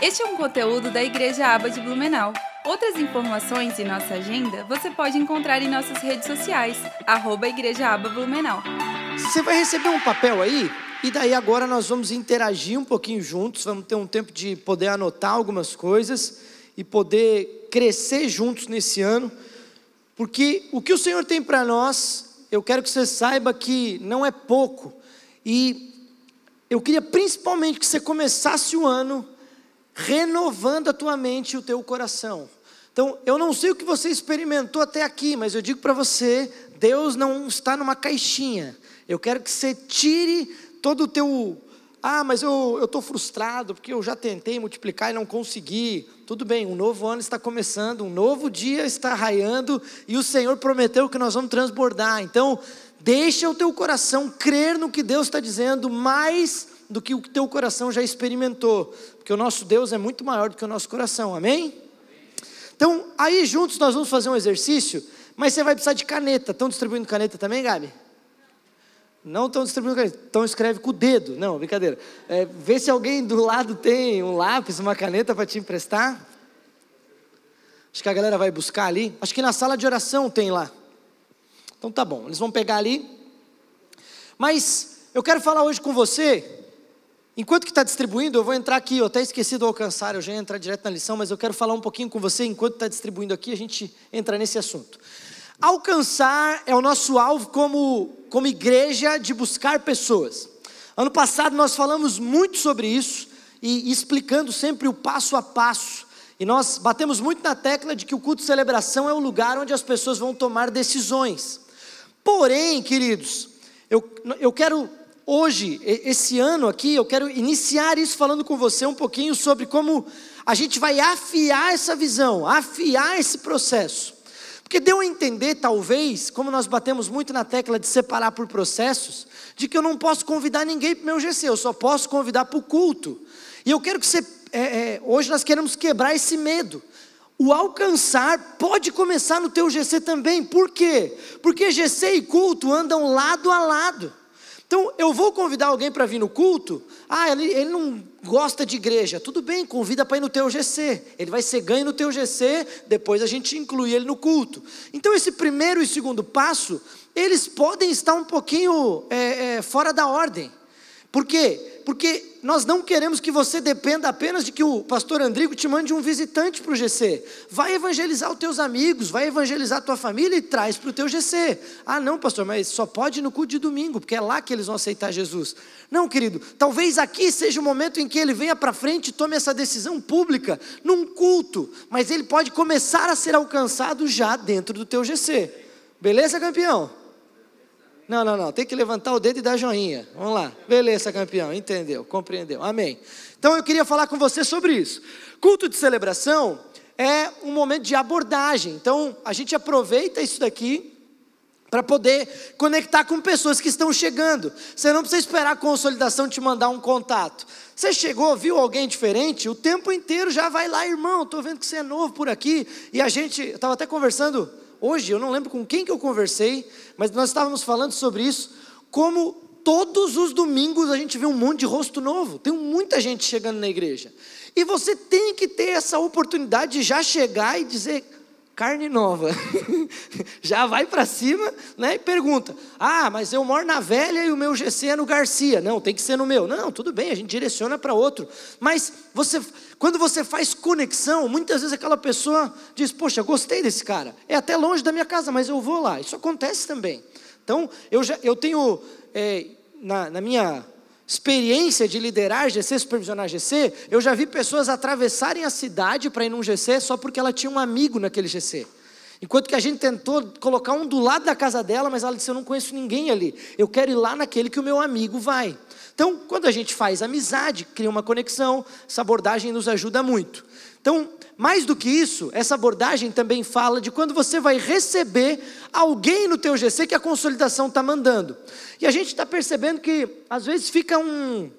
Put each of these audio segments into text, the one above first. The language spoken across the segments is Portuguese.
Este é um conteúdo da Igreja Aba de Blumenau. Outras informações e nossa agenda você pode encontrar em nossas redes sociais, arroba Igreja Aba Blumenau. Você vai receber um papel aí, e daí agora nós vamos interagir um pouquinho juntos, vamos ter um tempo de poder anotar algumas coisas e poder crescer juntos nesse ano, porque o que o Senhor tem para nós, eu quero que você saiba que não é pouco, e eu queria principalmente que você começasse o ano renovando a tua mente e o teu coração. Então, eu não sei o que você experimentou até aqui, mas eu digo para você: Deus não está numa caixinha. Eu quero que você tire todo o teu. Ah, mas eu estou frustrado porque eu já tentei multiplicar e não consegui. Tudo bem, um novo ano está começando, um novo dia está raiando e o Senhor prometeu que nós vamos transbordar. Então, deixa o teu coração crer no que Deus está dizendo mais do que o teu coração já experimentou, porque o nosso Deus é muito maior do que o nosso coração, amém? Então, aí juntos nós vamos fazer um exercício, mas você vai precisar de caneta. Estão distribuindo caneta também, Gabi? Não estão distribuindo caneta, então escreve com o dedo. Não, brincadeira. É, vê se alguém do lado tem um lápis, uma caneta para te emprestar. Acho que a galera vai buscar ali. Acho que na sala de oração tem lá. Então tá bom, eles vão pegar ali. Mas eu quero falar hoje com você Enquanto que está distribuindo, eu vou entrar aqui, eu até esqueci do alcançar, eu já ia entrar direto na lição, mas eu quero falar um pouquinho com você, enquanto está distribuindo aqui, a gente entra nesse assunto. Alcançar é o nosso alvo como, como igreja de buscar pessoas. Ano passado nós falamos muito sobre isso, e, explicando sempre o passo a passo. E nós batemos muito na tecla de que o culto de celebração é o lugar onde as pessoas vão tomar decisões. Porém, queridos, eu, eu quero hoje, esse ano aqui, eu quero iniciar isso falando com você um pouquinho sobre como a gente vai afiar essa visão, afiar esse processo. Porque deu a entender, talvez, como nós batemos muito na tecla de separar por processos, de que eu não posso convidar ninguém para o meu GC, eu só posso convidar para o culto. E eu quero que você. É, é, hoje nós queremos quebrar esse medo. O alcançar pode começar no teu GC também. Por quê? Porque GC e culto andam lado a lado. Então, eu vou convidar alguém para vir no culto. Ah, ele, ele não gosta de igreja. Tudo bem, convida para ir no teu GC. Ele vai ser ganho no teu GC, depois a gente inclui ele no culto. Então, esse primeiro e segundo passo, eles podem estar um pouquinho é, é, fora da ordem. Por quê? Porque nós não queremos que você dependa apenas de que o pastor Andrigo te mande um visitante para o GC. Vai evangelizar os teus amigos, vai evangelizar a tua família e traz para o teu GC. Ah, não, pastor, mas só pode no culto de domingo, porque é lá que eles vão aceitar Jesus. Não, querido, talvez aqui seja o momento em que ele venha para frente e tome essa decisão pública, num culto, mas ele pode começar a ser alcançado já dentro do teu GC. Beleza, campeão? Não, não, não. Tem que levantar o dedo e dar joinha. Vamos lá. Beleza, campeão. Entendeu? Compreendeu. Amém. Então eu queria falar com você sobre isso. Culto de celebração é um momento de abordagem. Então a gente aproveita isso daqui para poder conectar com pessoas que estão chegando. Você não precisa esperar a consolidação te mandar um contato. Você chegou, viu alguém diferente, o tempo inteiro já vai lá, irmão. Estou vendo que você é novo por aqui. E a gente, estava até conversando hoje, eu não lembro com quem que eu conversei, mas nós estávamos falando sobre isso, como todos os domingos a gente vê um monte de rosto novo, tem muita gente chegando na igreja. E você tem que ter essa oportunidade de já chegar e dizer, carne nova. Já vai para cima né, e pergunta: Ah, mas eu moro na velha e o meu GC é no Garcia. Não, tem que ser no meu. Não, tudo bem, a gente direciona para outro. Mas você, quando você faz conexão, muitas vezes aquela pessoa diz: Poxa, gostei desse cara. É até longe da minha casa, mas eu vou lá. Isso acontece também. Então, eu, já, eu tenho, é, na, na minha experiência de liderar GC, supervisionar GC, eu já vi pessoas atravessarem a cidade para ir num GC só porque ela tinha um amigo naquele GC. Enquanto que a gente tentou colocar um do lado da casa dela, mas ela disse: Eu não conheço ninguém ali, eu quero ir lá naquele que o meu amigo vai. Então, quando a gente faz amizade, cria uma conexão, essa abordagem nos ajuda muito. Então, mais do que isso, essa abordagem também fala de quando você vai receber alguém no teu GC que a consolidação está mandando. E a gente está percebendo que às vezes fica um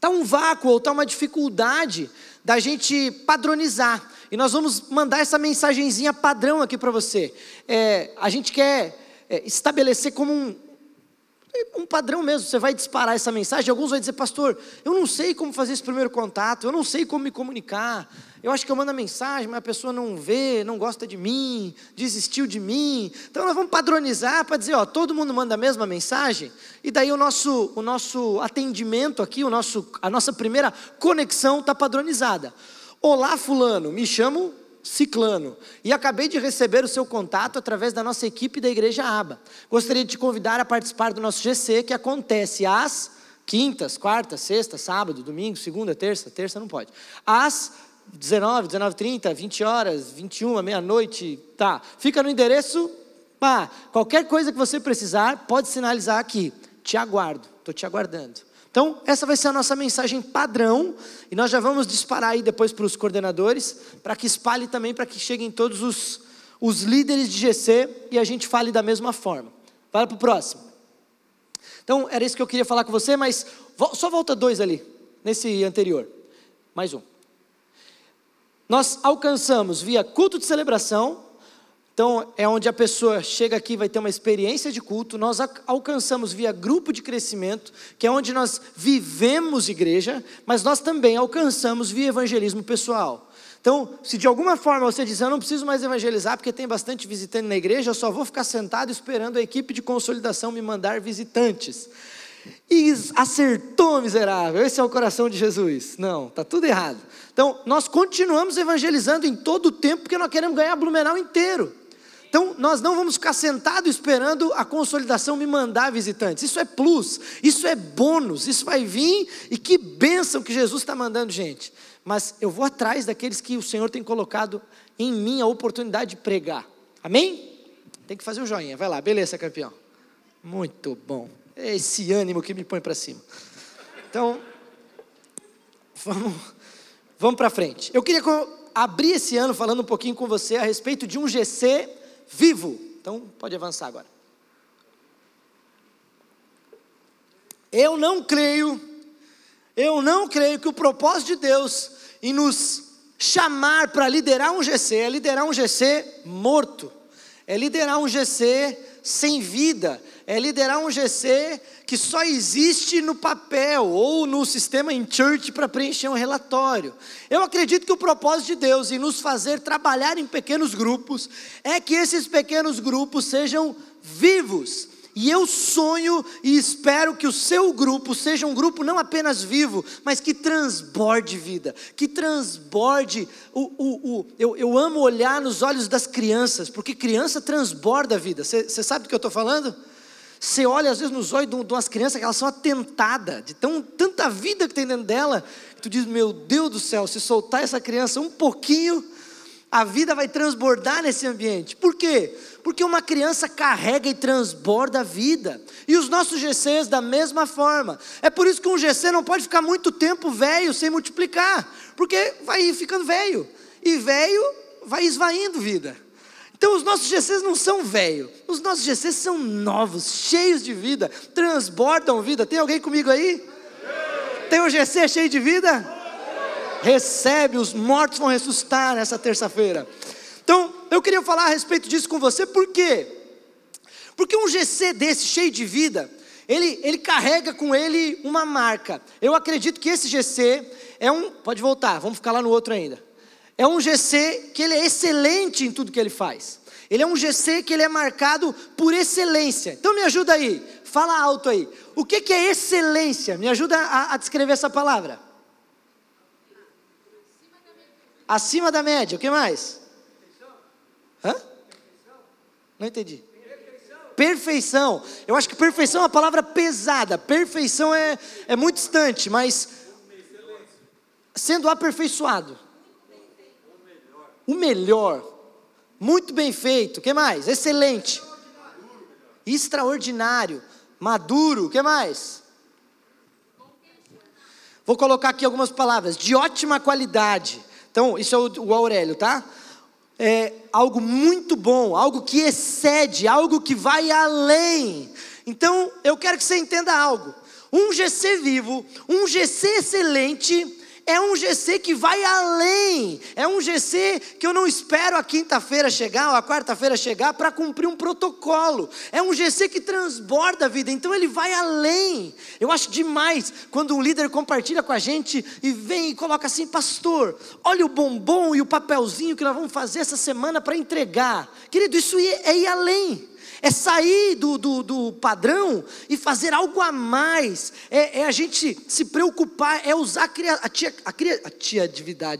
tá um vácuo ou tá uma dificuldade da gente padronizar. E nós vamos mandar essa mensagenzinha padrão aqui para você. É, a gente quer é, estabelecer como um, um padrão mesmo, você vai disparar essa mensagem, alguns vão dizer, pastor, eu não sei como fazer esse primeiro contato, eu não sei como me comunicar, eu acho que eu mando a mensagem, mas a pessoa não vê, não gosta de mim, desistiu de mim, então nós vamos padronizar para dizer, ó, todo mundo manda a mesma mensagem, e daí o nosso, o nosso atendimento aqui, o nosso, a nossa primeira conexão está padronizada. Olá fulano, me chamo Ciclano, e acabei de receber o seu contato através da nossa equipe da Igreja Aba. Gostaria de te convidar a participar do nosso GC, que acontece às quintas, quartas, sexta, sábado, domingo, segunda, terça, terça não pode. Às 19, 19 30, 20 horas, 21, meia-noite, tá. Fica no endereço, pá, qualquer coisa que você precisar, pode sinalizar aqui. Te aguardo, estou te aguardando. Então, essa vai ser a nossa mensagem padrão, e nós já vamos disparar aí depois para os coordenadores, para que espalhe também, para que cheguem todos os, os líderes de GC e a gente fale da mesma forma. Vai para o próximo. Então, era isso que eu queria falar com você, mas só volta dois ali, nesse anterior. Mais um. Nós alcançamos via culto de celebração, então, é onde a pessoa chega aqui vai ter uma experiência de culto. Nós alcançamos via grupo de crescimento, que é onde nós vivemos igreja, mas nós também alcançamos via evangelismo pessoal. Então, se de alguma forma você diz, eu não preciso mais evangelizar porque tem bastante visitante na igreja, eu só vou ficar sentado esperando a equipe de consolidação me mandar visitantes. E acertou, miserável. Esse é o coração de Jesus. Não, está tudo errado. Então, nós continuamos evangelizando em todo o tempo porque nós queremos ganhar Blumenau inteiro. Então, nós não vamos ficar sentados esperando a consolidação me mandar visitantes. Isso é plus, isso é bônus, isso vai vir e que bênção que Jesus está mandando gente. Mas eu vou atrás daqueles que o Senhor tem colocado em mim a oportunidade de pregar. Amém? Tem que fazer um joinha. Vai lá, beleza, campeão. Muito bom. É esse ânimo que me põe para cima. Então, vamos, vamos para frente. Eu queria abrir esse ano falando um pouquinho com você a respeito de um GC vivo. Então, pode avançar agora. Eu não creio, eu não creio que o propósito de Deus em nos chamar para liderar um GC é liderar um GC morto, é liderar um GC sem vida, é liderar um GC que só existe no papel ou no sistema in church para preencher um relatório. Eu acredito que o propósito de Deus em nos fazer trabalhar em pequenos grupos é que esses pequenos grupos sejam vivos. E eu sonho e espero que o seu grupo seja um grupo não apenas vivo, mas que transborde vida, que transborde o. o, o eu, eu amo olhar nos olhos das crianças, porque criança transborda a vida. Você sabe do que eu estou falando? Você olha às vezes nos olhos de umas crianças que elas são atentadas, de tão, tanta vida que tem dentro dela, que tu diz, meu Deus do céu, se soltar essa criança um pouquinho, a vida vai transbordar nesse ambiente. Por quê? Porque uma criança carrega e transborda a vida. E os nossos GCs da mesma forma. É por isso que um GC não pode ficar muito tempo velho sem multiplicar, porque vai ficando velho. E velho vai esvaindo vida. Então os nossos GCs não são velhos, os nossos GCs são novos, cheios de vida, transbordam vida. Tem alguém comigo aí? Tem um GC cheio de vida? Recebe, os mortos vão ressuscitar nessa terça-feira. Então, eu queria falar a respeito disso com você, por quê? Porque um GC desse, cheio de vida, ele, ele carrega com ele uma marca. Eu acredito que esse GC é um. Pode voltar, vamos ficar lá no outro ainda. É um GC que ele é excelente em tudo que ele faz. Ele é um GC que ele é marcado por excelência. Então me ajuda aí, fala alto aí. O que, que é excelência? Me ajuda a, a descrever essa palavra. Acima da média. O que mais? Hã? Não entendi. Perfeição. Eu acho que perfeição é uma palavra pesada. Perfeição é, é muito distante, mas sendo aperfeiçoado o melhor, muito bem feito, que mais? Excelente, extraordinário, maduro, que mais? Vou colocar aqui algumas palavras, de ótima qualidade. Então, isso é o, o Aurélio, tá? É algo muito bom, algo que excede, algo que vai além. Então, eu quero que você entenda algo. Um GC vivo, um GC excelente, É um GC que vai além. É um GC que eu não espero a quinta-feira chegar ou a quarta-feira chegar para cumprir um protocolo. É um GC que transborda a vida. Então ele vai além. Eu acho demais quando um líder compartilha com a gente e vem e coloca assim: Pastor, olha o bombom e o papelzinho que nós vamos fazer essa semana para entregar. Querido, isso é ir além é sair do, do, do, padrão e fazer algo a mais, é, é a gente se preocupar, é usar a, cria, a, tia, a, cria, a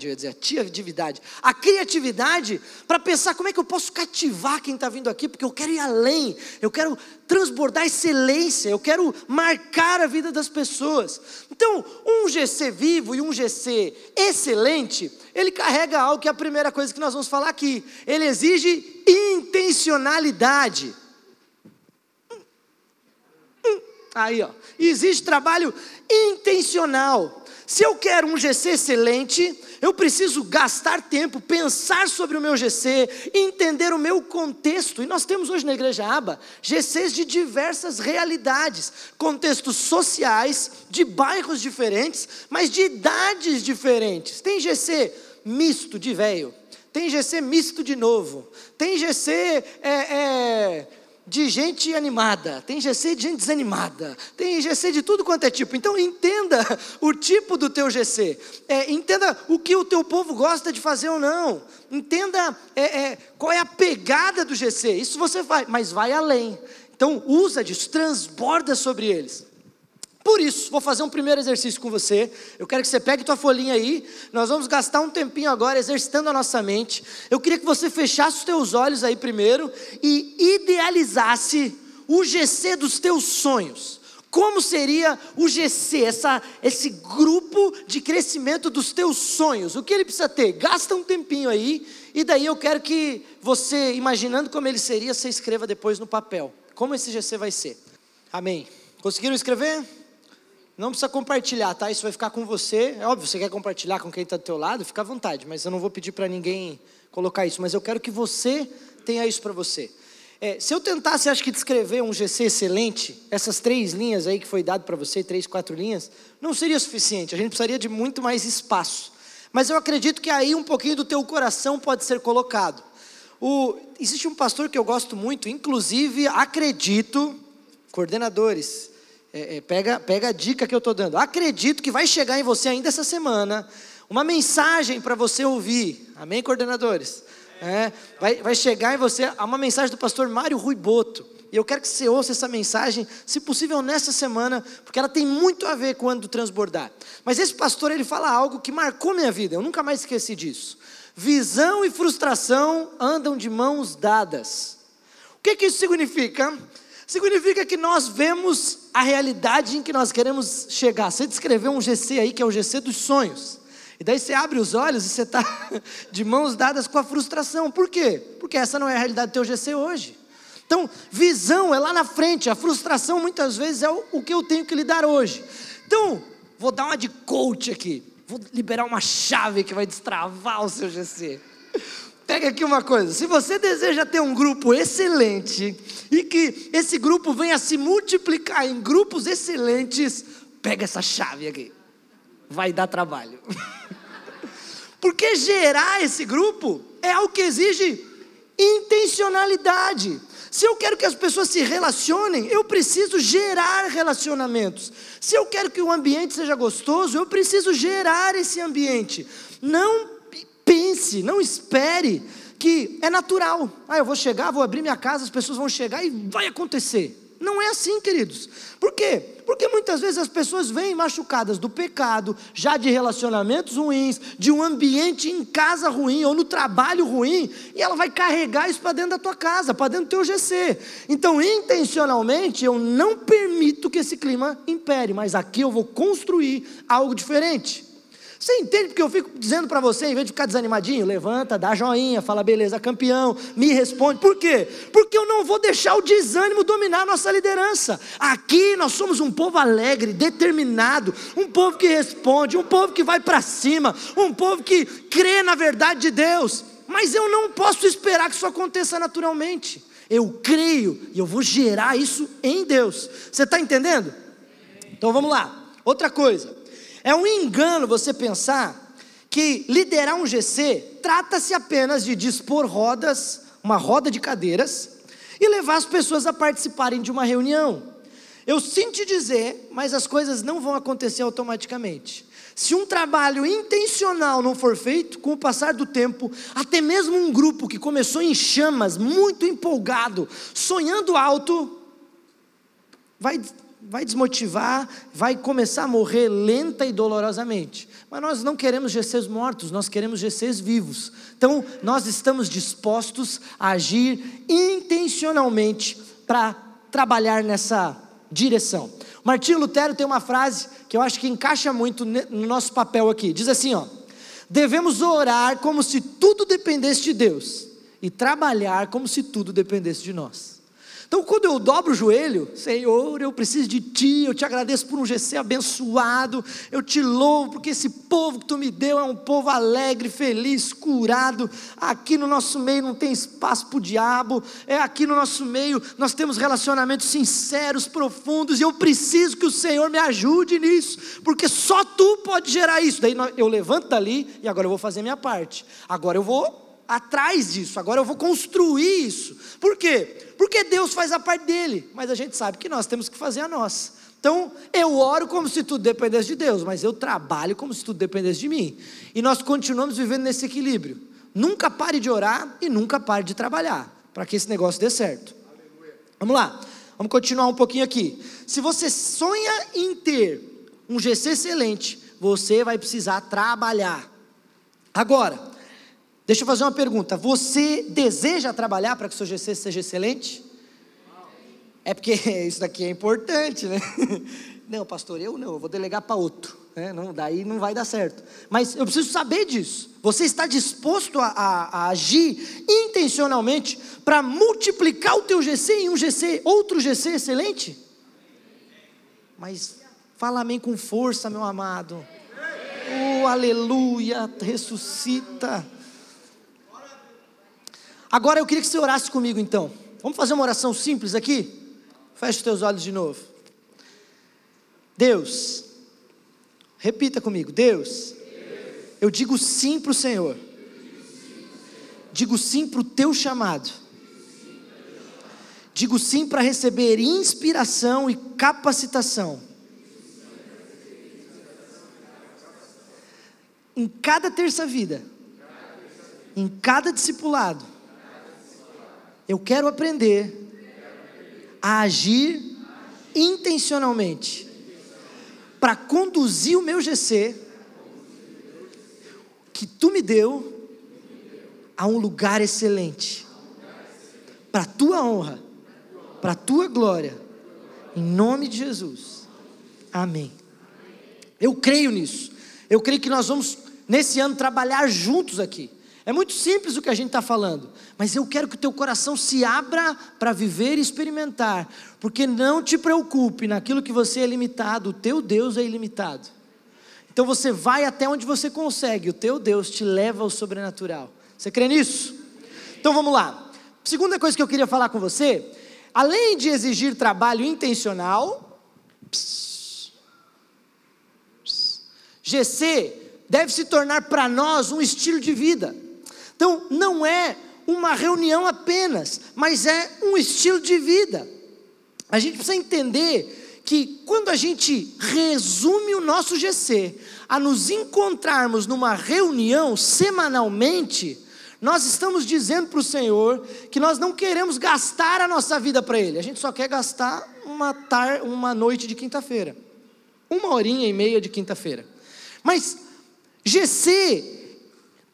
eu ia dizer, a tiatividade, a criatividade para pensar como é que eu posso cativar quem está vindo aqui, porque eu quero ir além, eu quero transbordar excelência, eu quero marcar a vida das pessoas. Então, um GC vivo e um GC excelente, ele carrega algo que é a primeira coisa que nós vamos falar aqui. Ele exige intencionalidade. Aí, ó. Existe trabalho intencional. Se eu quero um GC excelente, eu preciso gastar tempo, pensar sobre o meu GC, entender o meu contexto. E nós temos hoje na Igreja Aba GCs de diversas realidades, contextos sociais, de bairros diferentes, mas de idades diferentes. Tem GC misto de velho, tem GC misto de novo, tem GC é, é de gente animada, tem GC de gente desanimada, tem GC de tudo quanto é tipo. Então entenda o tipo do teu GC, é, entenda o que o teu povo gosta de fazer ou não, entenda é, é, qual é a pegada do GC. Isso você vai, mas vai além. Então usa disso, transborda sobre eles. Por isso, vou fazer um primeiro exercício com você. Eu quero que você pegue tua folhinha aí. Nós vamos gastar um tempinho agora exercitando a nossa mente. Eu queria que você fechasse os teus olhos aí primeiro e idealizasse o GC dos teus sonhos. Como seria o GC, essa, esse grupo de crescimento dos teus sonhos? O que ele precisa ter? Gasta um tempinho aí, e daí eu quero que você, imaginando como ele seria, você escreva depois no papel. Como esse GC vai ser? Amém. Conseguiram escrever? Não precisa compartilhar, tá? Isso vai ficar com você. É óbvio, você quer compartilhar com quem está do teu lado, fica à vontade. Mas eu não vou pedir para ninguém colocar isso. Mas eu quero que você tenha isso para você. É, se eu tentasse, acho que descrever um GC excelente, essas três linhas aí que foi dado para você, três, quatro linhas, não seria suficiente. A gente precisaria de muito mais espaço. Mas eu acredito que aí um pouquinho do teu coração pode ser colocado. O, existe um pastor que eu gosto muito, inclusive acredito, coordenadores, é, é, pega, pega a dica que eu estou dando. Acredito que vai chegar em você ainda essa semana uma mensagem para você ouvir. Amém, coordenadores? É, vai, vai chegar em você uma mensagem do pastor Mário Rui Boto. E eu quero que você ouça essa mensagem, se possível nessa semana, porque ela tem muito a ver com o ano do transbordar. Mas esse pastor, ele fala algo que marcou minha vida, eu nunca mais esqueci disso. Visão e frustração andam de mãos dadas. O que, que isso significa? Significa que nós vemos a realidade em que nós queremos chegar. Você descreveu um GC aí que é o GC dos sonhos. E daí você abre os olhos e você está de mãos dadas com a frustração. Por quê? Porque essa não é a realidade do teu GC hoje. Então, visão é lá na frente, a frustração muitas vezes é o que eu tenho que lidar hoje. Então, vou dar uma de coach aqui. Vou liberar uma chave que vai destravar o seu GC. Pega aqui uma coisa: se você deseja ter um grupo excelente e que esse grupo venha se multiplicar em grupos excelentes, pega essa chave aqui. Vai dar trabalho. Porque gerar esse grupo é algo que exige intencionalidade. Se eu quero que as pessoas se relacionem, eu preciso gerar relacionamentos. Se eu quero que o ambiente seja gostoso, eu preciso gerar esse ambiente. Não pense, não espere que é natural. Ah, eu vou chegar, vou abrir minha casa, as pessoas vão chegar e vai acontecer. Não é assim, queridos. Por quê? Porque muitas vezes as pessoas vêm machucadas do pecado, já de relacionamentos ruins, de um ambiente em casa ruim ou no trabalho ruim, e ela vai carregar isso para dentro da tua casa, para dentro do teu GC. Então, intencionalmente, eu não permito que esse clima impere, mas aqui eu vou construir algo diferente. Você entende porque eu fico dizendo para você, em vez de ficar desanimadinho, levanta, dá joinha, fala beleza, campeão, me responde. Por quê? Porque eu não vou deixar o desânimo dominar a nossa liderança. Aqui nós somos um povo alegre, determinado, um povo que responde, um povo que vai para cima, um povo que crê na verdade de Deus. Mas eu não posso esperar que isso aconteça naturalmente. Eu creio e eu vou gerar isso em Deus. Você está entendendo? Então vamos lá. Outra coisa É um engano você pensar que liderar um GC trata-se apenas de dispor rodas, uma roda de cadeiras, e levar as pessoas a participarem de uma reunião. Eu sinto dizer, mas as coisas não vão acontecer automaticamente. Se um trabalho intencional não for feito, com o passar do tempo, até mesmo um grupo que começou em chamas, muito empolgado, sonhando alto, vai, vai desmotivar, vai começar a morrer lenta e dolorosamente. Mas nós não queremos GCs mortos, nós queremos GCs vivos. Então, nós estamos dispostos a agir intencionalmente para trabalhar nessa direção. Martinho Lutero tem uma frase que eu acho que encaixa muito no nosso papel aqui. Diz assim, ó: Devemos orar como se tudo dependesse de Deus e trabalhar como se tudo dependesse de nós. Então, quando eu dobro o joelho, Senhor, eu preciso de Ti, eu te agradeço por um GC abençoado, eu te louvo porque esse povo que Tu me deu é um povo alegre, feliz, curado. Aqui no nosso meio não tem espaço para o diabo, é aqui no nosso meio nós temos relacionamentos sinceros, profundos, e eu preciso que o Senhor me ajude nisso, porque só Tu pode gerar isso. Daí eu levanto dali e agora eu vou fazer minha parte, agora eu vou atrás disso, agora eu vou construir isso. Por quê? Porque Deus faz a parte dele, mas a gente sabe que nós temos que fazer a nossa. Então, eu oro como se tudo dependesse de Deus, mas eu trabalho como se tudo dependesse de mim. E nós continuamos vivendo nesse equilíbrio. Nunca pare de orar e nunca pare de trabalhar, para que esse negócio dê certo. Vamos lá, vamos continuar um pouquinho aqui. Se você sonha em ter um GC excelente, você vai precisar trabalhar. Agora, Deixa eu fazer uma pergunta. Você deseja trabalhar para que o seu GC seja excelente? É porque isso daqui é importante, né? Não, pastor, eu não, eu vou delegar para outro. Né? Não, daí não vai dar certo. Mas eu preciso saber disso. Você está disposto a, a, a agir intencionalmente para multiplicar o teu GC em um GC, outro GC excelente? Mas fala amém com força, meu amado. Oh, aleluia, ressuscita. Agora eu queria que você orasse comigo então. Vamos fazer uma oração simples aqui? Feche os teus olhos de novo. Deus, repita comigo: Deus, eu digo sim para o Senhor. Digo sim para o teu chamado. Digo sim para receber inspiração e capacitação. Em cada terça-vida, em cada discipulado, eu quero aprender a agir intencionalmente para conduzir o meu GC que tu me deu a um lugar excelente para tua honra, para tua glória, em nome de Jesus. Amém. Eu creio nisso. Eu creio que nós vamos nesse ano trabalhar juntos aqui. É muito simples o que a gente está falando, mas eu quero que o teu coração se abra para viver e experimentar, porque não te preocupe naquilo que você é limitado, o teu Deus é ilimitado. Então você vai até onde você consegue, o teu Deus te leva ao sobrenatural. Você crê nisso? Então vamos lá. Segunda coisa que eu queria falar com você, além de exigir trabalho intencional, GC deve se tornar para nós um estilo de vida. Então, não é uma reunião apenas, mas é um estilo de vida. A gente precisa entender que quando a gente resume o nosso GC a nos encontrarmos numa reunião semanalmente, nós estamos dizendo para o Senhor que nós não queremos gastar a nossa vida para Ele, a gente só quer gastar uma, tar, uma noite de quinta-feira, uma horinha e meia de quinta-feira. Mas GC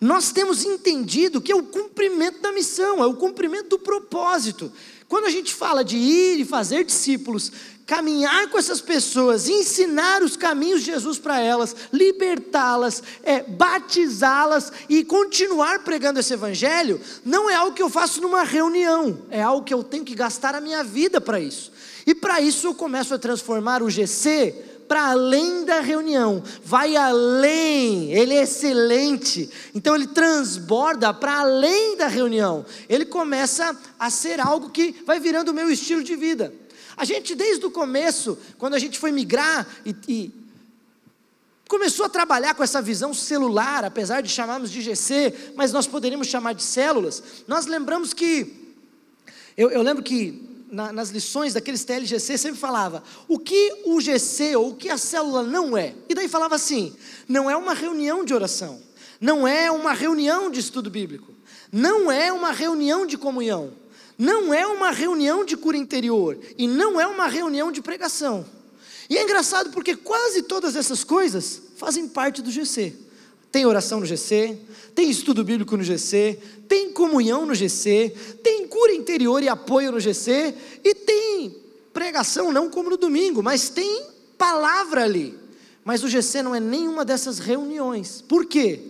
nós temos entendido que é o cumprimento da missão, é o cumprimento do propósito. Quando a gente fala de ir e fazer discípulos, caminhar com essas pessoas, ensinar os caminhos de Jesus para elas, libertá-las, é, batizá-las e continuar pregando esse evangelho, não é algo que eu faço numa reunião, é algo que eu tenho que gastar a minha vida para isso. E para isso eu começo a transformar o GC para além da reunião, vai além, ele é excelente, então ele transborda para além da reunião, ele começa a ser algo que vai virando o meu estilo de vida. A gente, desde o começo, quando a gente foi migrar e, e começou a trabalhar com essa visão celular, apesar de chamarmos de GC, mas nós poderíamos chamar de células, nós lembramos que, eu, eu lembro que na, nas lições daqueles TLGC sempre falava o que o GC ou o que a célula não é. E daí falava assim: não é uma reunião de oração, não é uma reunião de estudo bíblico, não é uma reunião de comunhão, não é uma reunião de cura interior e não é uma reunião de pregação. E é engraçado porque quase todas essas coisas fazem parte do GC. Tem oração no GC, tem estudo bíblico no GC, tem comunhão no GC, tem cura interior e apoio no GC, e tem pregação, não como no domingo, mas tem palavra ali. Mas o GC não é nenhuma dessas reuniões. Por quê?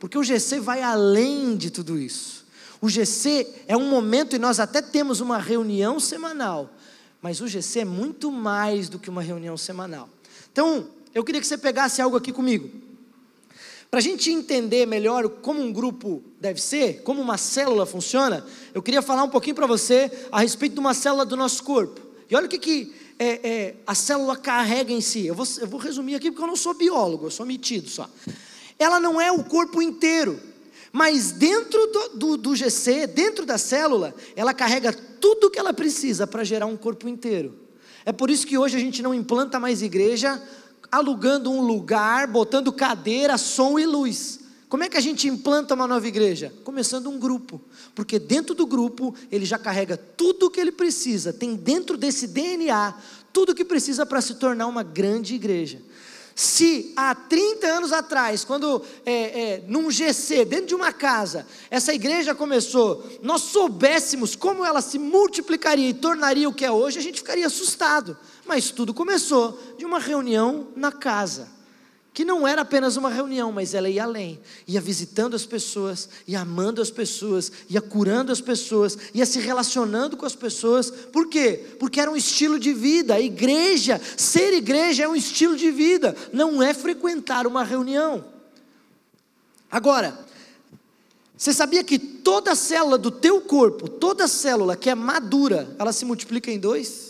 Porque o GC vai além de tudo isso. O GC é um momento e nós até temos uma reunião semanal, mas o GC é muito mais do que uma reunião semanal. Então, eu queria que você pegasse algo aqui comigo. Para a gente entender melhor como um grupo deve ser, como uma célula funciona, eu queria falar um pouquinho para você a respeito de uma célula do nosso corpo. E olha o que, que é, é, a célula carrega em si. Eu vou, eu vou resumir aqui porque eu não sou biólogo, eu sou metido só. Ela não é o corpo inteiro, mas dentro do, do, do GC, dentro da célula, ela carrega tudo o que ela precisa para gerar um corpo inteiro. É por isso que hoje a gente não implanta mais igreja alugando um lugar, botando cadeira, som e luz. Como é que a gente implanta uma nova igreja? Começando um grupo, porque dentro do grupo ele já carrega tudo o que ele precisa, tem dentro desse DNA tudo o que precisa para se tornar uma grande igreja. Se há 30 anos atrás, quando é, é, num GC, dentro de uma casa, essa igreja começou, nós soubéssemos como ela se multiplicaria e tornaria o que é hoje, a gente ficaria assustado. Mas tudo começou de uma reunião na casa que não era apenas uma reunião, mas ela ia além, ia visitando as pessoas, ia amando as pessoas, ia curando as pessoas, ia se relacionando com as pessoas. Por quê? Porque era um estilo de vida. A igreja, ser igreja é um estilo de vida, não é frequentar uma reunião. Agora, você sabia que toda célula do teu corpo, toda célula que é madura, ela se multiplica em dois?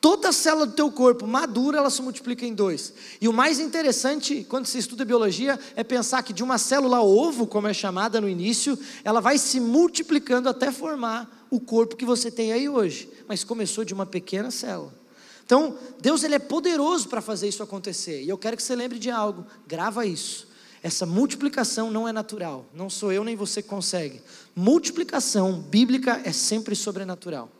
Toda célula do teu corpo madura, ela se multiplica em dois. E o mais interessante, quando se estuda biologia, é pensar que de uma célula ovo, como é chamada no início, ela vai se multiplicando até formar o corpo que você tem aí hoje. Mas começou de uma pequena célula. Então, Deus ele é poderoso para fazer isso acontecer. E eu quero que você lembre de algo, grava isso. Essa multiplicação não é natural, não sou eu nem você que consegue. Multiplicação bíblica é sempre sobrenatural.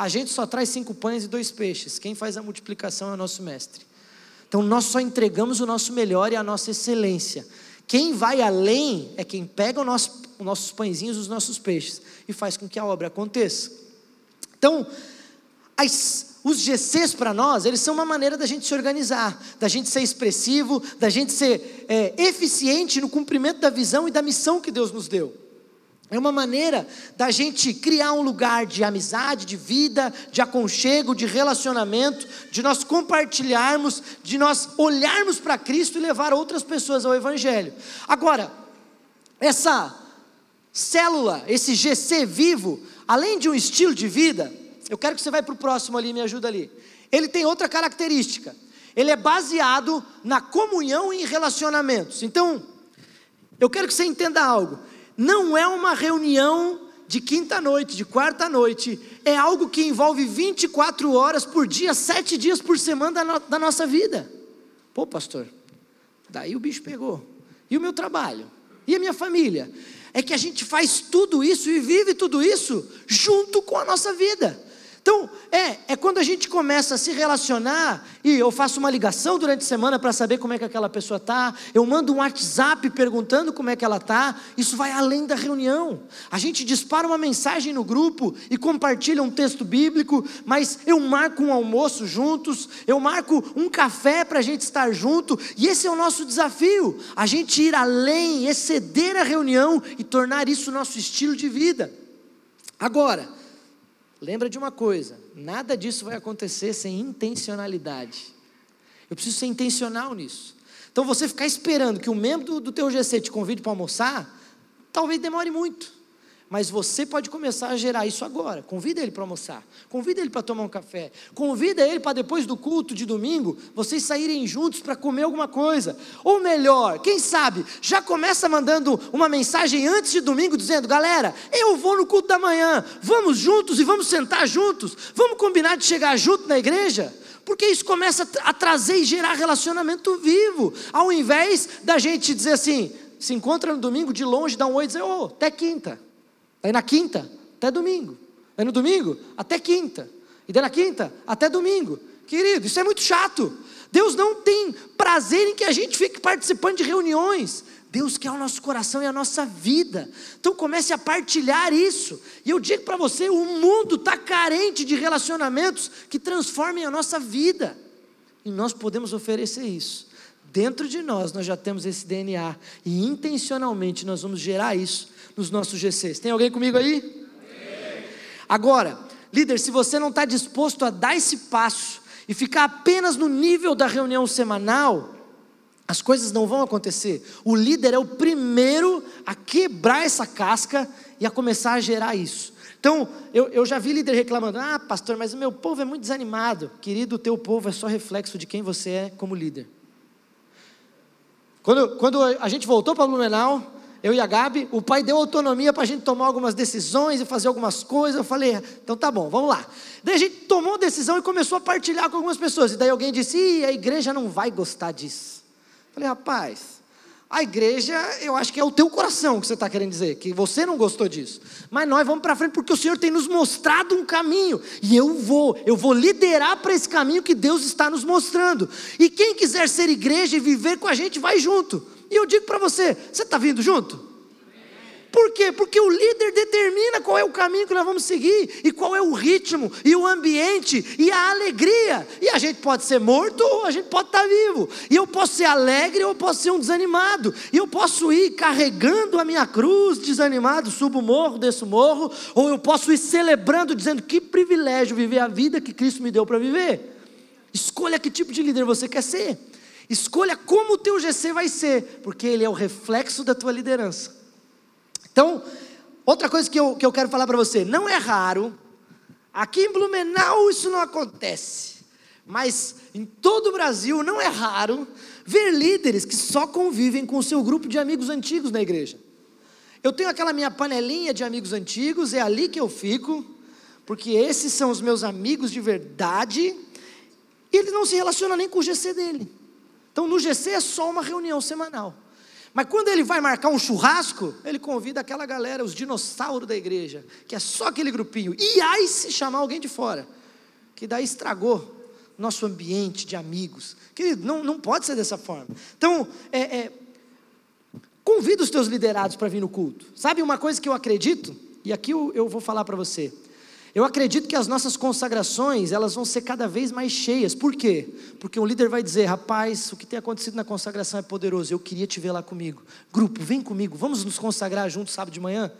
A gente só traz cinco pães e dois peixes. Quem faz a multiplicação é o nosso mestre. Então nós só entregamos o nosso melhor e a nossa excelência. Quem vai além é quem pega nosso, os nossos pãezinhos, os nossos peixes e faz com que a obra aconteça. Então, as, os GCs para nós, eles são uma maneira da gente se organizar, da gente ser expressivo, da gente ser é, eficiente no cumprimento da visão e da missão que Deus nos deu. É uma maneira da gente criar um lugar de amizade, de vida, de aconchego, de relacionamento, de nós compartilharmos, de nós olharmos para Cristo e levar outras pessoas ao Evangelho. Agora, essa célula, esse GC vivo, além de um estilo de vida, eu quero que você vá para o próximo ali, me ajuda ali. Ele tem outra característica. Ele é baseado na comunhão e em relacionamentos. Então, eu quero que você entenda algo não é uma reunião de quinta-noite, de quarta-noite, é algo que envolve 24 horas por dia, sete dias por semana da, no, da nossa vida. Pô, pastor, daí o bicho pegou. E o meu trabalho? E a minha família? É que a gente faz tudo isso e vive tudo isso junto com a nossa vida. Então, é, é quando a gente começa a se relacionar e eu faço uma ligação durante a semana para saber como é que aquela pessoa está, eu mando um WhatsApp perguntando como é que ela está, isso vai além da reunião. A gente dispara uma mensagem no grupo e compartilha um texto bíblico, mas eu marco um almoço juntos, eu marco um café para a gente estar junto, e esse é o nosso desafio, a gente ir além, exceder a reunião e tornar isso nosso estilo de vida. Agora, Lembra de uma coisa: nada disso vai acontecer sem intencionalidade. Eu preciso ser intencional nisso. Então, você ficar esperando que um membro do, do teu GC te convide para almoçar, talvez demore muito. Mas você pode começar a gerar isso agora. Convida ele para almoçar. Convida ele para tomar um café. Convida ele para depois do culto de domingo, vocês saírem juntos para comer alguma coisa. Ou melhor, quem sabe, já começa mandando uma mensagem antes de domingo dizendo: "Galera, eu vou no culto da manhã. Vamos juntos e vamos sentar juntos. Vamos combinar de chegar junto na igreja?" Porque isso começa a trazer e gerar relacionamento vivo, ao invés da gente dizer assim, se encontra no domingo de longe, dá um oi e dizer, ô, oh, até quinta. Daí na quinta, até domingo. Daí no domingo, até quinta. E daí na quinta, até domingo. Querido, isso é muito chato. Deus não tem prazer em que a gente fique participando de reuniões. Deus quer o nosso coração e a nossa vida. Então comece a partilhar isso. E eu digo para você: o mundo está carente de relacionamentos que transformem a nossa vida. E nós podemos oferecer isso. Dentro de nós, nós já temos esse DNA. E intencionalmente nós vamos gerar isso nos nossos GCs. Tem alguém comigo aí? Agora, líder, se você não está disposto a dar esse passo e ficar apenas no nível da reunião semanal, as coisas não vão acontecer. O líder é o primeiro a quebrar essa casca e a começar a gerar isso. Então, eu, eu já vi líder reclamando: ah, pastor, mas o meu povo é muito desanimado. Querido, o teu povo é só reflexo de quem você é como líder. Quando, quando a gente voltou para Blumenau, eu e a Gabi, o pai deu autonomia para a gente tomar algumas decisões e fazer algumas coisas. Eu falei, então tá bom, vamos lá. Daí a gente tomou decisão e começou a partilhar com algumas pessoas. E daí alguém disse, Ih, a igreja não vai gostar disso. Eu falei, rapaz, a igreja, eu acho que é o teu coração que você está querendo dizer, que você não gostou disso. Mas nós vamos para frente porque o Senhor tem nos mostrado um caminho. E eu vou, eu vou liderar para esse caminho que Deus está nos mostrando. E quem quiser ser igreja e viver com a gente, vai junto. E eu digo para você: você está vindo junto? Por quê? Porque o líder determina qual é o caminho que nós vamos seguir, e qual é o ritmo, e o ambiente, e a alegria. E a gente pode ser morto ou a gente pode estar vivo. E eu posso ser alegre ou eu posso ser um desanimado. E eu posso ir carregando a minha cruz, desanimado, subo o morro, desço o morro, ou eu posso ir celebrando, dizendo que privilégio viver a vida que Cristo me deu para viver. Escolha que tipo de líder você quer ser. Escolha como o teu GC vai ser, porque ele é o reflexo da tua liderança. Então, outra coisa que eu, que eu quero falar para você: não é raro, aqui em Blumenau isso não acontece, mas em todo o Brasil não é raro ver líderes que só convivem com o seu grupo de amigos antigos na igreja. Eu tenho aquela minha panelinha de amigos antigos, é ali que eu fico, porque esses são os meus amigos de verdade, e ele não se relaciona nem com o GC dele. Então no GC é só uma reunião semanal. Mas quando ele vai marcar um churrasco, ele convida aquela galera, os dinossauros da igreja, que é só aquele grupinho. E aí se chamar alguém de fora, que daí estragou nosso ambiente de amigos. Querido, não, não pode ser dessa forma. Então, é, é, convida os teus liderados para vir no culto. Sabe uma coisa que eu acredito? E aqui eu, eu vou falar para você. Eu acredito que as nossas consagrações, elas vão ser cada vez mais cheias. Por quê? Porque um líder vai dizer, rapaz, o que tem acontecido na consagração é poderoso, eu queria te ver lá comigo. Grupo, vem comigo, vamos nos consagrar juntos sábado de manhã?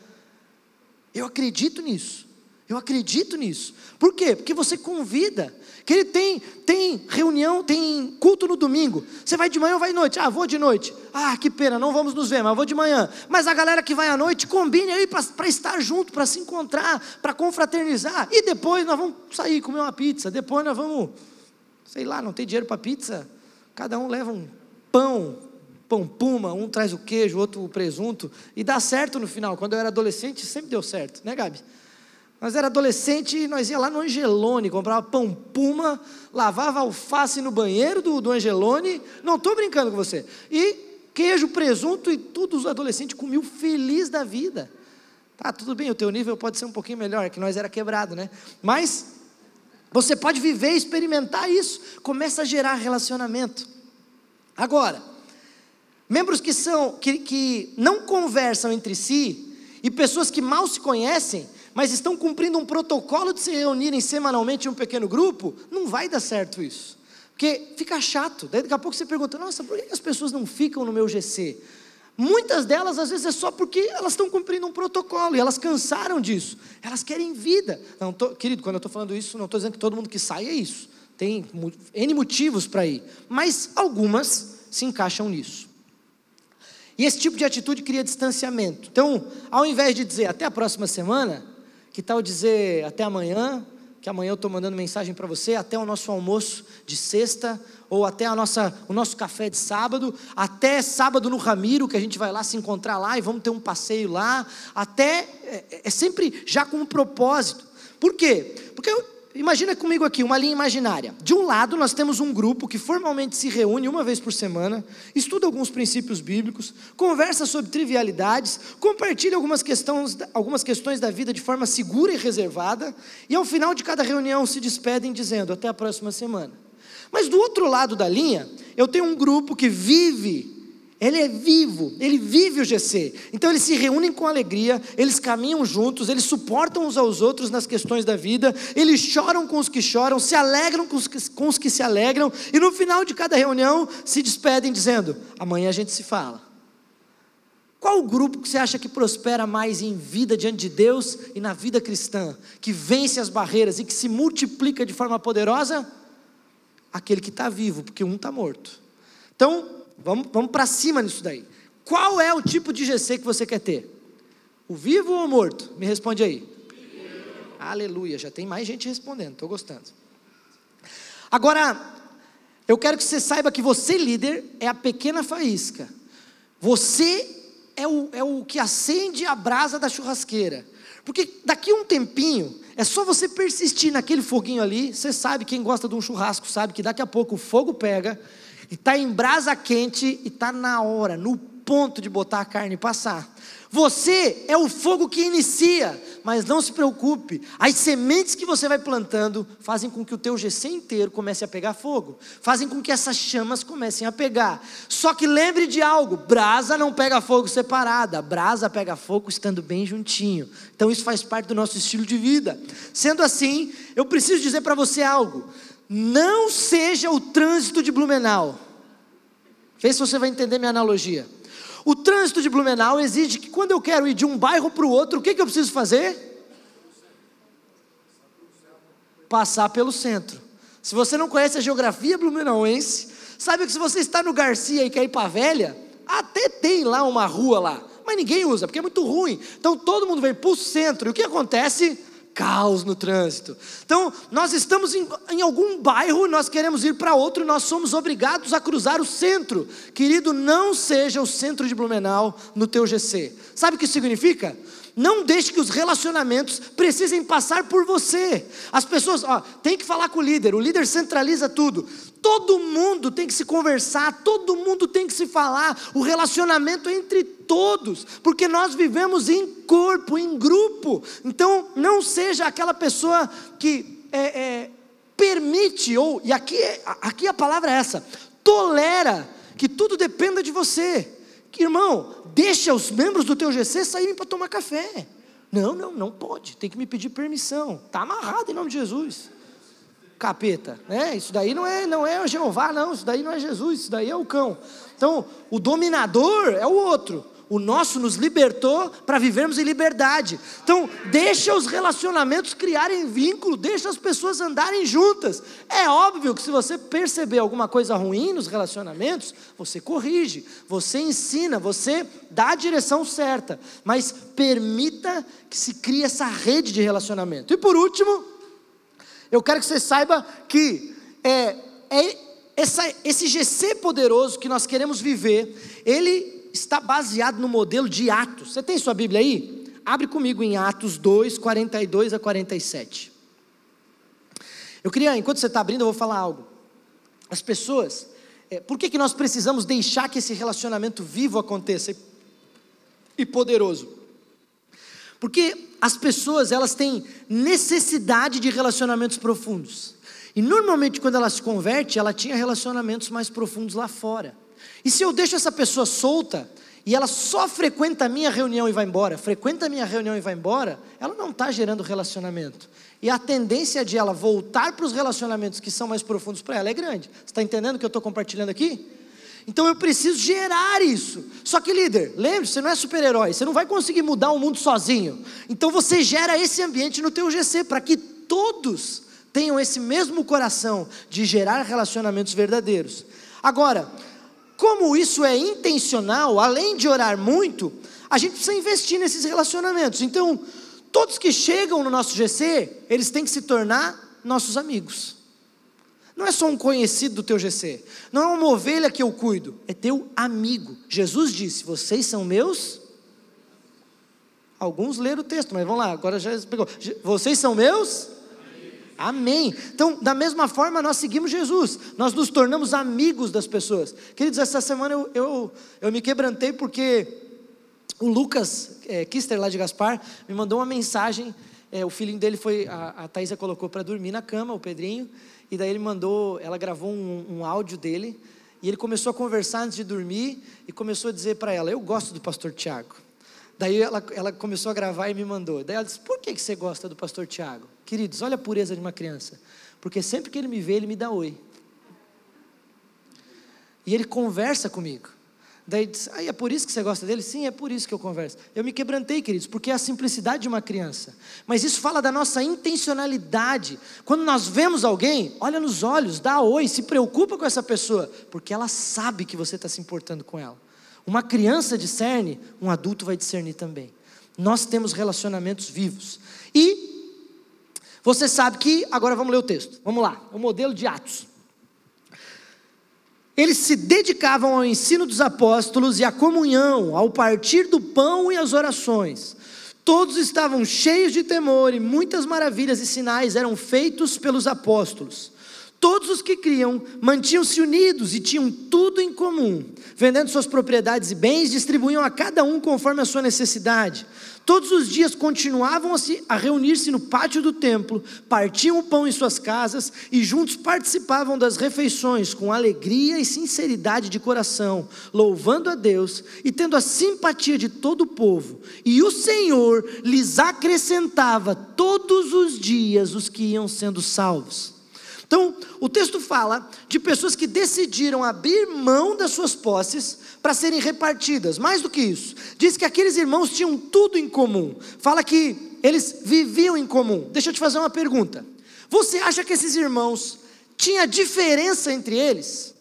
Eu acredito nisso. Eu acredito nisso. Por quê? Porque você convida. Que ele tem, tem reunião, tem culto no domingo. Você vai de manhã ou vai de noite? Ah, vou de noite. Ah, que pena, não vamos nos ver, mas vou de manhã. Mas a galera que vai à noite, combine aí para estar junto, para se encontrar, para confraternizar. E depois nós vamos sair comer uma pizza. Depois nós vamos, sei lá, não tem dinheiro para pizza. Cada um leva um pão, pão puma, um traz o queijo, outro o presunto. E dá certo no final. Quando eu era adolescente, sempre deu certo, né, Gabi? Nós era adolescente e nós ia lá no Angelone, comprava pão puma, lavava alface no banheiro do, do Angelone. Não estou brincando com você. E queijo, presunto e tudo os adolescentes comiam feliz da vida. Tá, tudo bem, o teu nível pode ser um pouquinho melhor, que nós era quebrado, né? Mas você pode viver e experimentar isso. Começa a gerar relacionamento. Agora, membros que são que, que não conversam entre si e pessoas que mal se conhecem, mas estão cumprindo um protocolo de se reunirem semanalmente em um pequeno grupo, não vai dar certo isso. Porque fica chato. Daí daqui a pouco você pergunta: nossa, por que as pessoas não ficam no meu GC? Muitas delas, às vezes, é só porque elas estão cumprindo um protocolo e elas cansaram disso. Elas querem vida. Não, tô, querido, quando eu estou falando isso, não estou dizendo que todo mundo que sai é isso. Tem N motivos para ir. Mas algumas se encaixam nisso. E esse tipo de atitude cria distanciamento. Então, ao invés de dizer até a próxima semana, que tal dizer até amanhã, que amanhã eu estou mandando mensagem para você, até o nosso almoço de sexta, ou até a nossa, o nosso café de sábado, até sábado no Ramiro, que a gente vai lá se encontrar lá e vamos ter um passeio lá, até, é, é sempre já com um propósito. Por quê? Porque imagina comigo aqui uma linha imaginária. De um lado, nós temos um grupo que formalmente se reúne uma vez por semana, estuda alguns princípios bíblicos, conversa sobre trivialidades, compartilha algumas questões, algumas questões da vida de forma segura e reservada, e ao final de cada reunião se despedem dizendo: Até a próxima semana. Mas do outro lado da linha, eu tenho um grupo que vive, ele é vivo, ele vive o GC. Então eles se reúnem com alegria, eles caminham juntos, eles suportam uns aos outros nas questões da vida, eles choram com os que choram, se alegram com os que, com os que se alegram, e no final de cada reunião se despedem dizendo: amanhã a gente se fala. Qual o grupo que você acha que prospera mais em vida diante de Deus e na vida cristã, que vence as barreiras e que se multiplica de forma poderosa? aquele que está vivo, porque um está morto. Então, vamos, vamos para cima nisso daí. Qual é o tipo de GC que você quer ter? O vivo ou o morto? Me responde aí. Aleluia, já tem mais gente respondendo, estou gostando. Agora, eu quero que você saiba que você, líder, é a pequena faísca. Você é o, é o que acende a brasa da churrasqueira. Porque daqui a um tempinho, é só você persistir naquele foguinho ali. Você sabe, quem gosta de um churrasco sabe que daqui a pouco o fogo pega, e está em brasa quente, e está na hora, no ponto de botar a carne passar. Você é o fogo que inicia, mas não se preocupe. As sementes que você vai plantando fazem com que o teu GC inteiro comece a pegar fogo, fazem com que essas chamas comecem a pegar. Só que lembre de algo: brasa não pega fogo separada, brasa pega fogo estando bem juntinho. Então isso faz parte do nosso estilo de vida. Sendo assim, eu preciso dizer para você algo: não seja o trânsito de Blumenau. Vê se você vai entender minha analogia. O trânsito de Blumenau exige que quando eu quero ir de um bairro para o outro, o que, que eu preciso fazer? Passar pelo centro. Se você não conhece a geografia blumenauense, sabe que se você está no Garcia e quer ir para a Velha, até tem lá uma rua lá, mas ninguém usa, porque é muito ruim. Então todo mundo vem para o centro. E o que acontece? Caos no trânsito. Então, nós estamos em, em algum bairro, nós queremos ir para outro, nós somos obrigados a cruzar o centro. Querido, não seja o centro de Blumenau no teu GC. Sabe o que isso significa? Não deixe que os relacionamentos precisem passar por você. As pessoas, ó, tem que falar com o líder, o líder centraliza tudo. Todo mundo tem que se conversar, todo mundo tem que se falar, o relacionamento é entre todos, porque nós vivemos em corpo, em grupo. Então, não seja aquela pessoa que é, é, permite, ou, e aqui, aqui a palavra é essa, tolera que tudo dependa de você. Irmão, deixa os membros do teu GC saírem para tomar café. Não, não, não pode, tem que me pedir permissão. Está amarrado em nome de Jesus capeta, né? Isso daí não é, não é o Jeová, não, isso daí não é Jesus, isso daí é o cão. Então, o dominador é o outro. O nosso nos libertou para vivermos em liberdade. Então, deixa os relacionamentos criarem vínculo, deixa as pessoas andarem juntas. É óbvio que se você perceber alguma coisa ruim nos relacionamentos, você corrige, você ensina, você dá a direção certa, mas permita que se crie essa rede de relacionamento. E por último, eu quero que você saiba que é, é essa, esse GC poderoso que nós queremos viver, ele está baseado no modelo de Atos. Você tem sua Bíblia aí? Abre comigo em Atos 2, 42 a 47. Eu queria, enquanto você está abrindo, eu vou falar algo. As pessoas, é, por que, que nós precisamos deixar que esse relacionamento vivo aconteça e poderoso? Porque as pessoas, elas têm necessidade de relacionamentos profundos. E normalmente quando ela se converte, ela tinha relacionamentos mais profundos lá fora. E se eu deixo essa pessoa solta e ela só frequenta a minha reunião e vai embora, frequenta a minha reunião e vai embora, ela não está gerando relacionamento. E a tendência de ela voltar para os relacionamentos que são mais profundos para ela é grande. Você está entendendo o que eu estou compartilhando aqui? Então eu preciso gerar isso. Só que, líder, lembre-se, você não é super-herói, você não vai conseguir mudar o mundo sozinho. Então você gera esse ambiente no teu GC para que todos tenham esse mesmo coração de gerar relacionamentos verdadeiros. Agora, como isso é intencional, além de orar muito, a gente precisa investir nesses relacionamentos. Então, todos que chegam no nosso GC, eles têm que se tornar nossos amigos. Não é só um conhecido do teu GC, não é uma ovelha que eu cuido, é teu amigo. Jesus disse: Vocês são meus. Alguns leram o texto, mas vamos lá, agora já pegou. Vocês são meus? Amém. Então, da mesma forma, nós seguimos Jesus, nós nos tornamos amigos das pessoas. Queridos, essa semana eu, eu, eu me quebrantei porque o Lucas é, Kister, lá de Gaspar, me mandou uma mensagem. É, o filhinho dele foi, a, a Thaisa colocou para dormir na cama, o Pedrinho, e daí ele mandou, ela gravou um, um áudio dele, e ele começou a conversar antes de dormir, e começou a dizer para ela: Eu gosto do pastor Tiago. Daí ela, ela começou a gravar e me mandou. Daí ela disse: Por que, que você gosta do pastor Tiago? Queridos, olha a pureza de uma criança. Porque sempre que ele me vê, ele me dá oi. E ele conversa comigo. Daí diz, ah, é por isso que você gosta dele? Sim, é por isso que eu converso. Eu me quebrantei, queridos, porque é a simplicidade de uma criança. Mas isso fala da nossa intencionalidade. Quando nós vemos alguém, olha nos olhos, dá oi, se preocupa com essa pessoa, porque ela sabe que você está se importando com ela. Uma criança discerne, um adulto vai discernir também. Nós temos relacionamentos vivos. E você sabe que, agora vamos ler o texto. Vamos lá, o modelo de Atos. Eles se dedicavam ao ensino dos apóstolos e à comunhão, ao partir do pão e às orações. Todos estavam cheios de temor e muitas maravilhas e sinais eram feitos pelos apóstolos. Todos os que criam mantinham-se unidos e tinham tudo em comum. Vendendo suas propriedades e bens, distribuíam a cada um conforme a sua necessidade. Todos os dias continuavam a, reunir-se no pátio do templo, partiam o pão em suas casas e juntos participavam das refeições com alegria e sinceridade de coração, louvando a Deus e tendo a simpatia de todo o povo. E o Senhor lhes acrescentava todos os dias os que iam sendo salvos. Então, o texto fala de pessoas que decidiram abrir mão das suas posses para serem repartidas. Mais do que isso, diz que aqueles irmãos tinham tudo em comum. Fala que eles viviam em comum. Deixa eu te fazer uma pergunta. Você acha que esses irmãos tinha diferença entre eles?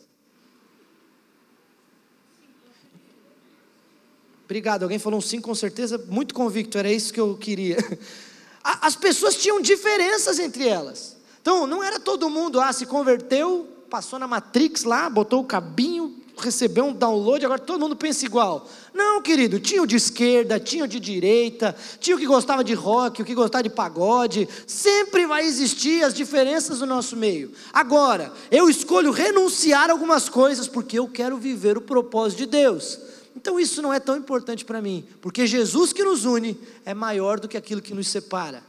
Obrigado, alguém falou um sim com certeza, muito convicto, era isso que eu queria. As pessoas tinham diferenças entre elas. Então, não era todo mundo, ah, se converteu, passou na Matrix lá, botou o cabinho, recebeu um download, agora todo mundo pensa igual. Não, querido, tinha o de esquerda, tinha o de direita, tinha o que gostava de rock, o que gostava de pagode. Sempre vai existir as diferenças no nosso meio. Agora, eu escolho renunciar a algumas coisas porque eu quero viver o propósito de Deus. Então isso não é tão importante para mim, porque Jesus que nos une é maior do que aquilo que nos separa.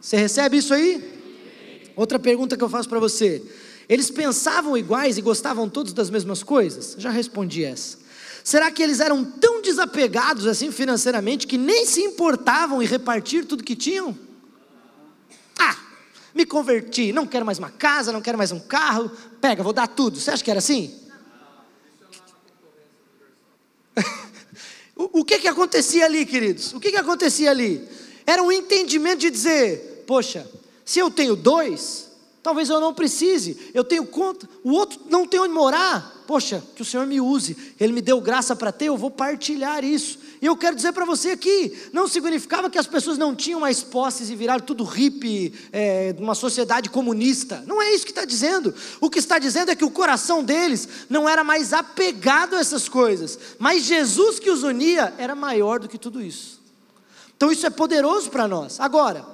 Você recebe isso aí? Outra pergunta que eu faço para você: eles pensavam iguais e gostavam todos das mesmas coisas? Já respondi essa. Será que eles eram tão desapegados assim financeiramente que nem se importavam em repartir tudo que tinham? Ah, me converti, não quero mais uma casa, não quero mais um carro, pega, vou dar tudo. Você acha que era assim? o, que que acontecia ali, queridos? O que que acontecia ali? Era um entendimento de dizer, poxa, se eu tenho dois, talvez eu não precise. Eu tenho conta, o outro não tem onde morar. Poxa, que o Senhor me use. Ele me deu graça para ter, eu vou partilhar isso. E eu quero dizer para você aqui, não significava que as pessoas não tinham mais posses e viraram tudo hippie, é, uma sociedade comunista. Não é isso que está dizendo. O que está dizendo é que o coração deles não era mais apegado a essas coisas, mas Jesus que os unia era maior do que tudo isso. Então isso é poderoso para nós. Agora,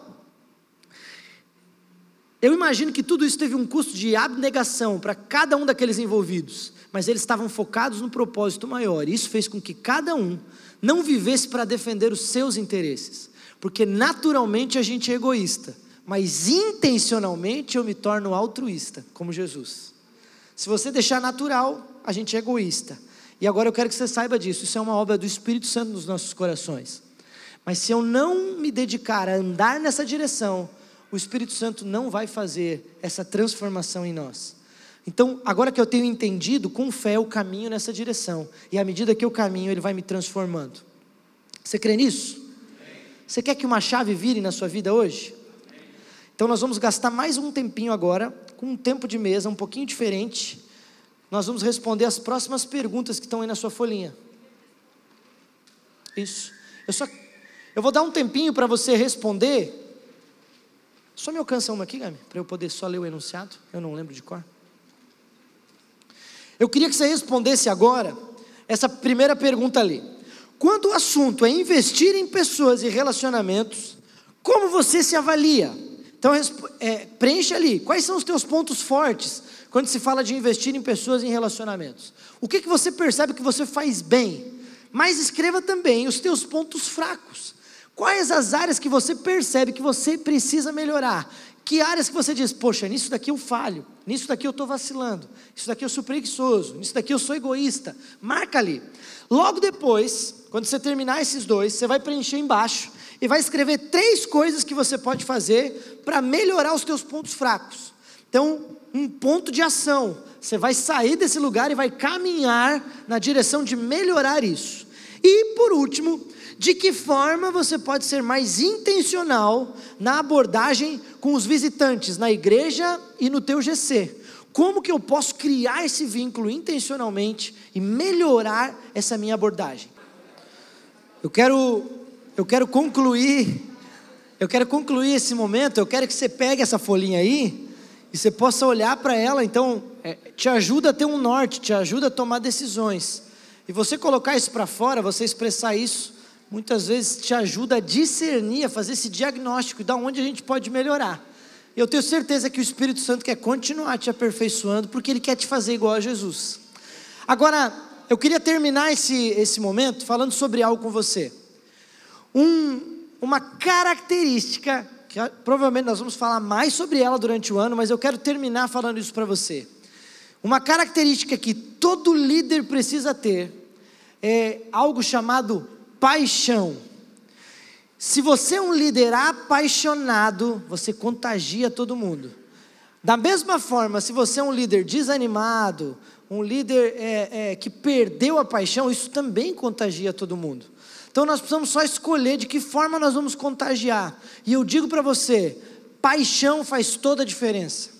eu imagino que tudo isso teve um custo de abnegação para cada um daqueles envolvidos, mas eles estavam focados no propósito maior, e isso fez com que cada um não vivesse para defender os seus interesses, porque naturalmente a gente é egoísta, mas intencionalmente eu me torno altruísta, como Jesus. Se você deixar natural, a gente é egoísta. E agora eu quero que você saiba disso, isso é uma obra do Espírito Santo nos nossos corações. Mas se eu não me dedicar a andar nessa direção, o Espírito Santo não vai fazer essa transformação em nós. Então, agora que eu tenho entendido, com fé eu caminho nessa direção. E à medida que eu caminho, ele vai me transformando. Você crê nisso? Você quer que uma chave vire na sua vida hoje? Então nós vamos gastar mais um tempinho agora, com um tempo de mesa um pouquinho diferente. nós vamos responder as próximas perguntas que estão aí na sua folhinha. Isso. Eu só eu vou dar um tempinho para você responder. Só me alcança uma aqui, Gami, para eu poder só ler o enunciado. Eu não lembro de cor. Eu queria que você respondesse agora essa primeira pergunta ali. Quando o assunto é investir em pessoas e relacionamentos, como você se avalia? Então, é, preencha ali. Quais são os teus pontos fortes quando se fala de investir em pessoas e em relacionamentos? O que, que você percebe que você faz bem? Mas escreva também os teus pontos fracos. Quais as áreas que você percebe que você precisa melhorar? Que áreas que você diz, poxa, nisso daqui eu falho, nisso daqui eu estou vacilando, nisso daqui eu sou preguiçoso, nisso daqui eu sou egoísta. Marca ali. Logo depois, quando você terminar esses dois, você vai preencher embaixo e vai escrever três coisas que você pode fazer para melhorar os teus pontos fracos. Então, um ponto de ação. Você vai sair desse lugar e vai caminhar na direção de melhorar isso. E por último, de que forma você pode ser mais intencional na abordagem com os visitantes na igreja e no teu GC? Como que eu posso criar esse vínculo intencionalmente e melhorar essa minha abordagem? Eu quero eu quero concluir eu quero concluir esse momento, eu quero que você pegue essa folhinha aí e você possa olhar para ela, então, é, te ajuda a ter um norte, te ajuda a tomar decisões. E você colocar isso para fora, você expressar isso, muitas vezes te ajuda a discernir, a fazer esse diagnóstico de onde a gente pode melhorar. Eu tenho certeza que o Espírito Santo quer continuar te aperfeiçoando, porque ele quer te fazer igual a Jesus. Agora, eu queria terminar esse, esse momento falando sobre algo com você. Um, uma característica, que provavelmente nós vamos falar mais sobre ela durante o ano, mas eu quero terminar falando isso para você. Uma característica que todo líder precisa ter é algo chamado paixão. Se você é um líder apaixonado, você contagia todo mundo. Da mesma forma, se você é um líder desanimado, um líder é, é, que perdeu a paixão, isso também contagia todo mundo. Então nós precisamos só escolher de que forma nós vamos contagiar. E eu digo para você: paixão faz toda a diferença.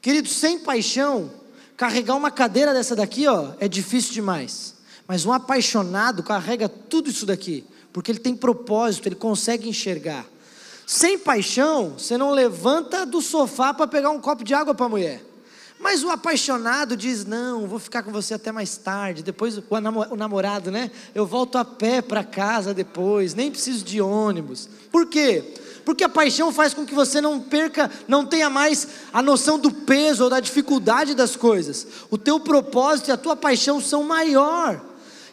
Querido, sem paixão, carregar uma cadeira dessa daqui, ó, é difícil demais. Mas um apaixonado carrega tudo isso daqui, porque ele tem propósito, ele consegue enxergar. Sem paixão, você não levanta do sofá para pegar um copo de água para a mulher. Mas o apaixonado diz: Não, vou ficar com você até mais tarde. Depois, o namorado, né? Eu volto a pé para casa depois, nem preciso de ônibus. Por quê? Porque a paixão faz com que você não perca, não tenha mais a noção do peso ou da dificuldade das coisas. O teu propósito e a tua paixão são maior.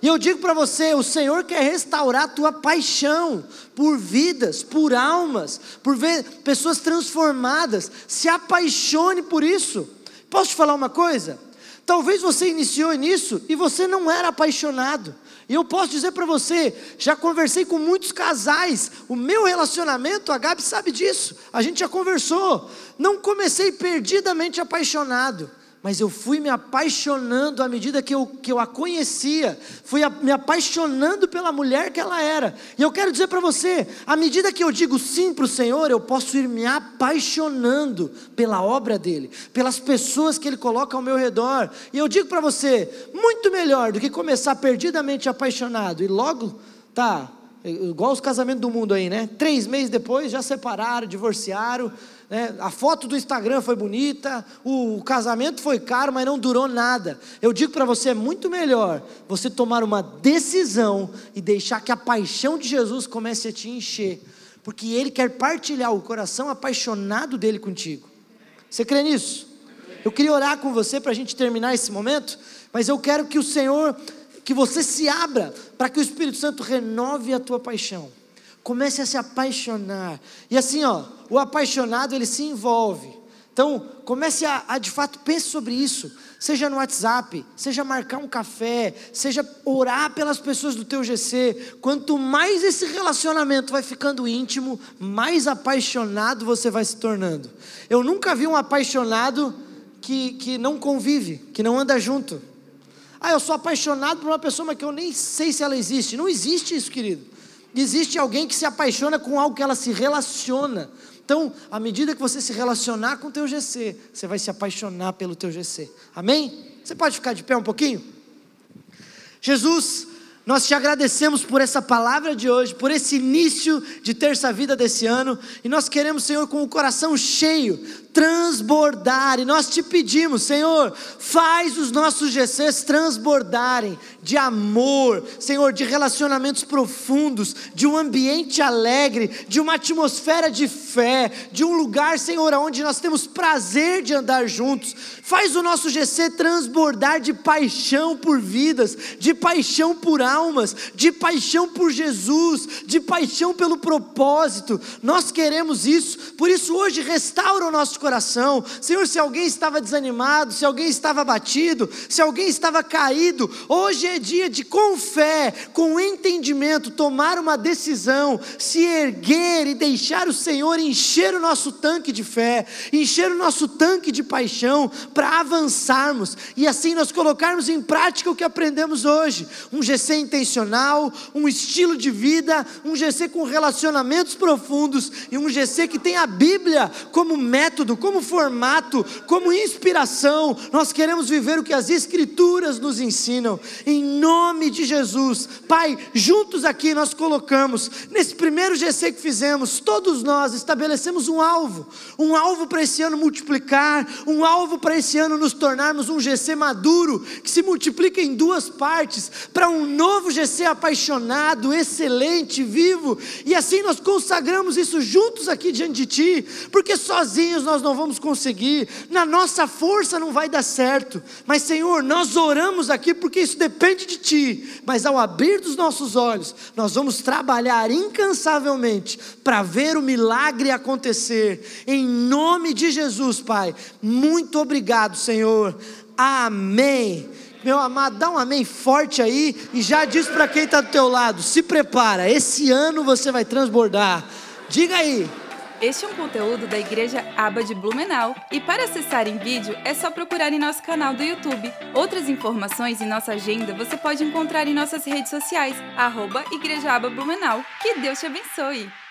E eu digo para você: o Senhor quer restaurar a tua paixão por vidas, por almas, por ver pessoas transformadas. Se apaixone por isso. Posso te falar uma coisa? Talvez você iniciou nisso e você não era apaixonado. E eu posso dizer para você, já conversei com muitos casais, o meu relacionamento, a Gabi sabe disso, a gente já conversou. Não comecei perdidamente apaixonado, mas eu fui me apaixonando à medida que eu, que eu a conhecia, fui a, me apaixonando pela mulher que ela era. E eu quero dizer para você: à medida que eu digo sim para o Senhor, eu posso ir me apaixonando pela obra dele, pelas pessoas que ele coloca ao meu redor. E eu digo para você: muito melhor do que começar perdidamente apaixonado e logo, tá, igual os casamentos do mundo aí, né? Três meses depois já separaram, divorciaram né? a foto do Instagram foi bonita, o, o casamento foi caro, mas não durou nada. Eu digo para você: é muito melhor você tomar uma decisão e deixar que a paixão de Jesus comece a te encher, porque Ele quer partilhar o coração apaixonado dele contigo. Você crê nisso? Eu queria orar com você para a gente terminar esse momento, mas eu quero que o Senhor, que você se abra para que o Espírito Santo renove a tua paixão. Comece a se apaixonar. E assim, ó, o apaixonado ele se envolve. Então, comece a, a, de fato pense sobre isso. Seja no WhatsApp, seja marcar um café, seja orar pelas pessoas do teu GC. Quanto mais esse relacionamento vai ficando íntimo, mais apaixonado você vai se tornando. Eu nunca vi um apaixonado que, que não convive, que não anda junto. Ah, eu sou apaixonado por uma pessoa, mas que eu nem sei se ela existe. Não existe isso, querido. Existe alguém que se apaixona com algo que ela se relaciona. Então, à medida que você se relacionar com o teu GC, você vai se apaixonar pelo teu GC. Amém? Você pode ficar de pé um pouquinho? Jesus, nós te agradecemos por essa palavra de hoje, por esse início de terça vida desse ano, e nós queremos, Senhor, com o coração cheio, transbordar. E nós te pedimos, Senhor, faz os nossos GCs transbordarem de amor, Senhor, de relacionamentos profundos, de um ambiente alegre, de uma atmosfera de fé, de um lugar, Senhor, onde nós temos prazer de andar juntos. Faz o nosso GC transbordar de paixão por vidas, de paixão por almas, de paixão por Jesus, de paixão pelo propósito. Nós queremos isso, por isso hoje restaura o nosso coração. Senhor, se alguém estava desanimado, se alguém estava abatido, se alguém estava caído, hoje é dia de, com fé, com entendimento, tomar uma decisão, se erguer e deixar o Senhor encher o nosso tanque de fé, encher o nosso tanque de paixão, para avançarmos e assim nós colocarmos em prática o que aprendemos hoje. Um GC intencional, um estilo de vida, um GC com relacionamentos profundos e um GC que tem a Bíblia como método como formato, como inspiração. Nós queremos viver o que as Escrituras nos ensinam, em nome de Jesus. Pai, juntos aqui nós colocamos, nesse primeiro GC que fizemos, todos nós estabelecemos um alvo, um alvo para esse ano multiplicar, um alvo para esse ano nos tornarmos um GC maduro, que se multiplica em duas partes, para um novo GC apaixonado, excelente, vivo, e assim nós consagramos isso juntos aqui diante de Ti, porque sozinhos nós não vamos conseguir, na nossa força não vai dar certo, mas Senhor, nós oramos aqui porque isso depende de Ti, mas ao abrir dos nossos olhos, nós vamos trabalhar incansavelmente para ver o milagre acontecer, em nome de Jesus, Pai, muito obrigado, Senhor, amém. Meu amado, dá um amém forte aí e já diz para quem está do teu lado: se prepara, esse ano você vai transbordar. Diga aí. Este é um conteúdo da Igreja Aba de Blumenau e para acessar em vídeo é só procurar em nosso canal do YouTube. Outras informações e nossa agenda você pode encontrar em nossas redes sociais, arroba Igreja Aba Blumenau. Que Deus te abençoe!